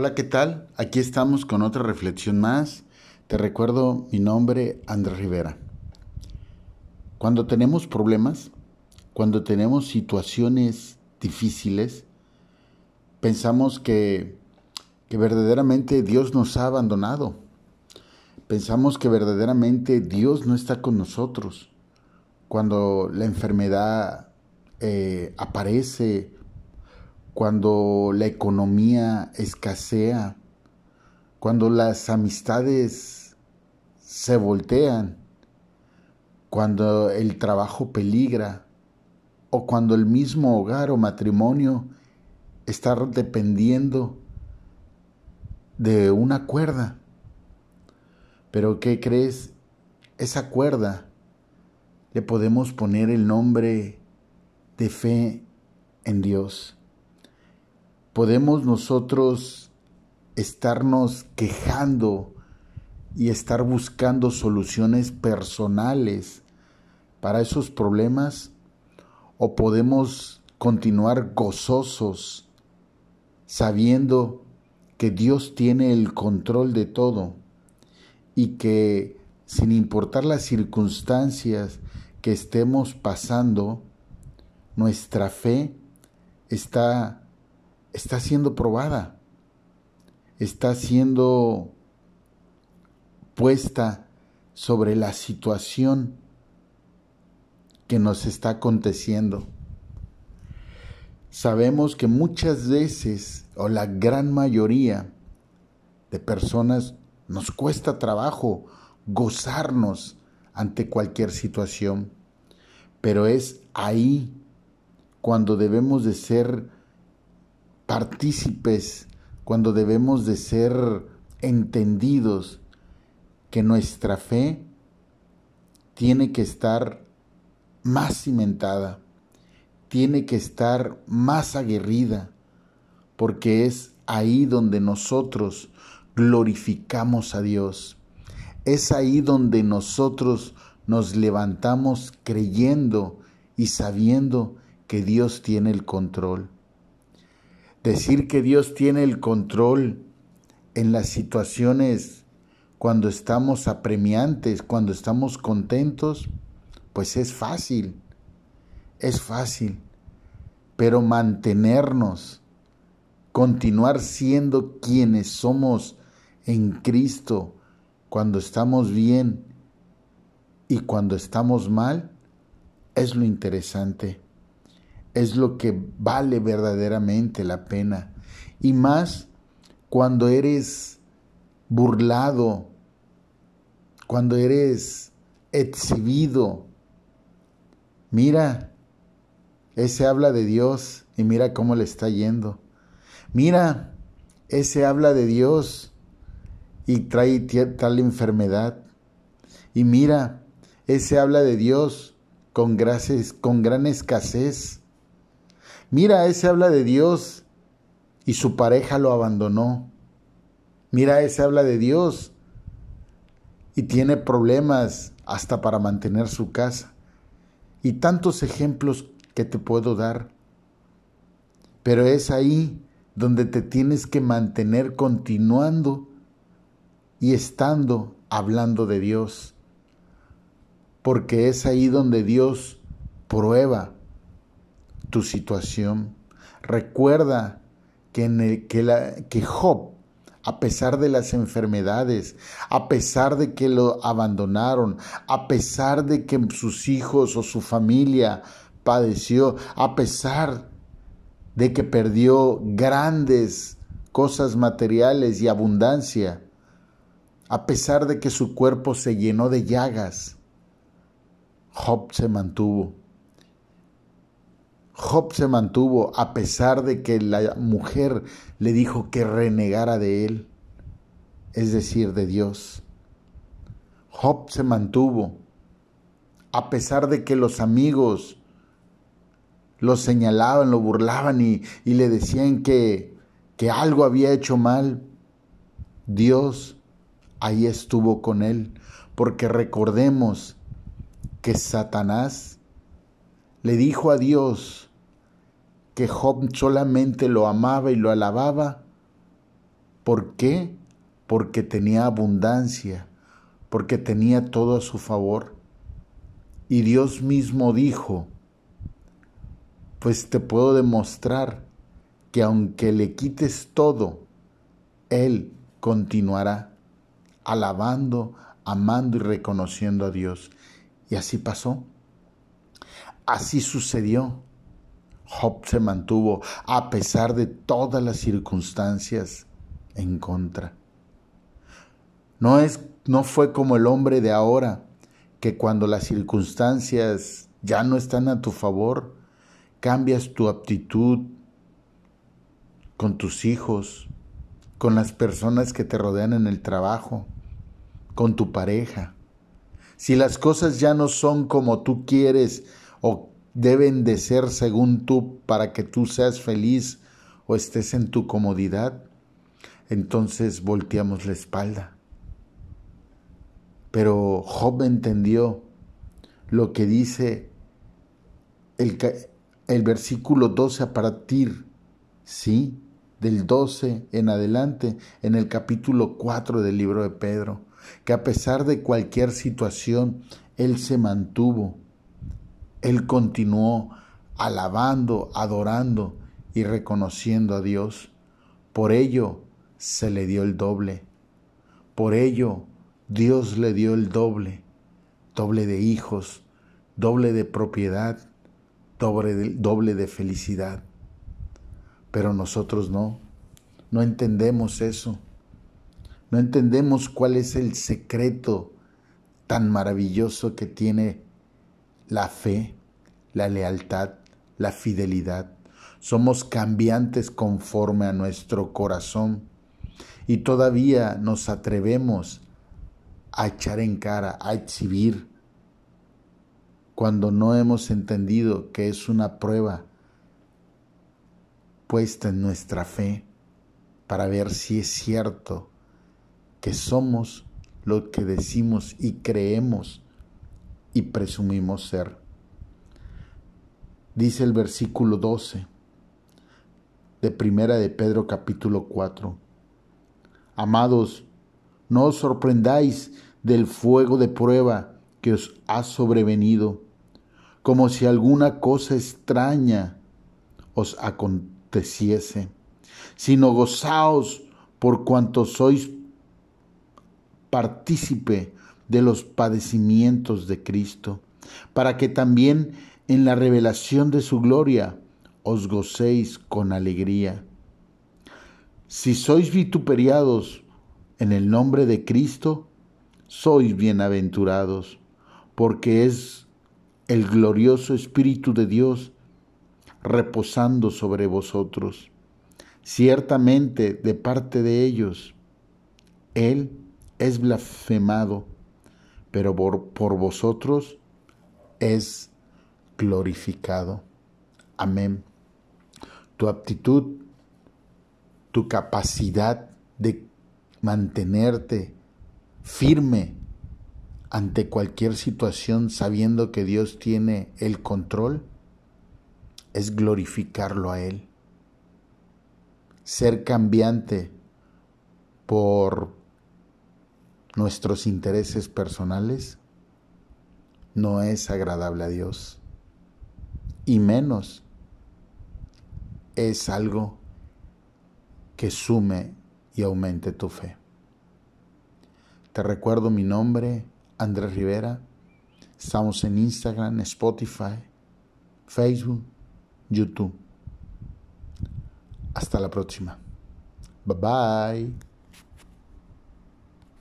Hola, ¿qué tal? Aquí estamos con otra reflexión más. Te recuerdo mi nombre, Andrés Rivera. Cuando tenemos problemas, cuando tenemos situaciones difíciles, pensamos que, que verdaderamente Dios nos ha abandonado. Pensamos que verdaderamente Dios no está con nosotros. Cuando la enfermedad eh, aparece, cuando la economía escasea, cuando las amistades se voltean, cuando el trabajo peligra o cuando el mismo hogar o matrimonio está dependiendo de una cuerda. Pero ¿qué crees? Esa cuerda le podemos poner el nombre de fe en Dios. Podemos nosotros estarnos quejando y estar buscando soluciones personales para esos problemas o podemos continuar gozosos sabiendo que Dios tiene el control de todo y que sin importar las circunstancias que estemos pasando, nuestra fe está, está siendo probada, está siendo puesta sobre la situación que nos está aconteciendo. Sabemos que muchas veces, o la gran mayoría de personas, nos cuesta trabajo gozarnos ante cualquier situación, pero es ahí cuando debemos de ser partícipes, cuando debemos de ser entendidos que nuestra fe tiene que estar más cimentada, tiene que estar más aguerrida, porque es ahí donde nosotros glorificamos a Dios. Es ahí donde nosotros nos levantamos creyendo y sabiendo que Dios tiene el control. Decir que Dios tiene el control en las situaciones cuando estamos apremiantes, cuando estamos contentos, pues es fácil, es fácil, pero mantenernos, continuar siendo quienes somos en Cristo cuando estamos bien y cuando estamos mal, es lo interesante, es lo que vale verdaderamente la pena. Y más cuando eres burlado, cuando eres exhibido. Mira, ese habla de Dios y mira cómo le está yendo. Mira, ese habla de Dios y trae tal enfermedad. Y mira, ese habla de Dios con, gracias, con gran escasez. Mira, ese habla de Dios y su pareja lo abandonó. Mira, ese habla de Dios y tiene problemas hasta para mantener su casa. Y tantos ejemplos que te puedo dar. Pero es ahí donde te tienes que mantener continuando y estando hablando de Dios. Porque es ahí donde Dios prueba tu situación. Recuerda que, en que, que Job a pesar de las enfermedades, a pesar de que lo abandonaron, a pesar de que sus hijos o su familia padeció, a pesar de que perdió grandes cosas materiales y abundancia, a pesar de que su cuerpo se llenó de llagas, Job se mantuvo. Job se mantuvo a pesar de que la mujer le dijo que renegara de él, es decir, de Dios. Job se mantuvo a pesar de que los amigos lo señalaban, lo burlaban y, y le decían que, que algo había hecho mal. Dios ahí estuvo con él, porque recordemos que Satanás le dijo a Dios, que Job solamente lo amaba y lo alababa ¿Por qué? Porque tenía abundancia, porque tenía todo a su favor. Y Dios mismo dijo, pues te puedo demostrar que aunque le quites todo, Él continuará alabando, amando y reconociendo a Dios. Y así pasó. Así sucedió. Job se mantuvo a pesar de todas las circunstancias en contra. No es no fue como el hombre de ahora que cuando las circunstancias ya no están a tu favor, cambias tu aptitud con tus hijos, con las personas que te rodean en el trabajo, con tu pareja. Si las cosas ya no son como tú quieres o deben de ser según tú para que tú seas feliz o estés en tu comodidad, entonces volteamos la espalda. Pero Job entendió lo que dice el, el versículo 12 a partir, sí, del 12 en adelante, en el capítulo 4 del libro de Pedro, que a pesar de cualquier situación, Él se mantuvo, Él continuó alabando, adorando y reconociendo a Dios. Por ello se le dio el doble. Por ello Dios le dio el doble, doble de hijos, doble de propiedad, doble de, doble de felicidad. Pero nosotros no, no entendemos eso. No entendemos cuál es el secreto tan maravilloso que tiene la fe, la lealtad, la fidelidad. Somos cambiantes conforme a nuestro corazón y todavía nos atrevemos a echar en cara, a exhibir, cuando no hemos entendido que es una prueba puesta en nuestra fe para ver si es cierto que somos lo que decimos y creemos y presumimos ser. Dice el versículo 12 de Primera de Pedro capítulo 4. Amados, no os sorprendáis del fuego de prueba que os ha sobrevenido, como si alguna cosa extraña os aconteciese, sino gozaos por cuanto sois partícipe de los padecimientos de Cristo, para que también en la revelación de su gloria os gocéis con alegría. Si sois vituperiados en el nombre de Cristo, sois bienaventurados, porque es el glorioso Espíritu de Dios reposando sobre vosotros. Ciertamente de parte de ellos, Él es blasfemado, pero por, por vosotros es glorificado. Amén. Tu aptitud, tu capacidad de mantenerte firme ante cualquier situación sabiendo que Dios tiene el control es glorificarlo a Él. Ser cambiante por nuestros intereses personales no es agradable a Dios. Y menos es algo que sume y aumente tu fe. Te recuerdo mi nombre, Andrés Rivera. Estamos en Instagram, Spotify, Facebook, YouTube. Hasta la próxima. Bye bye.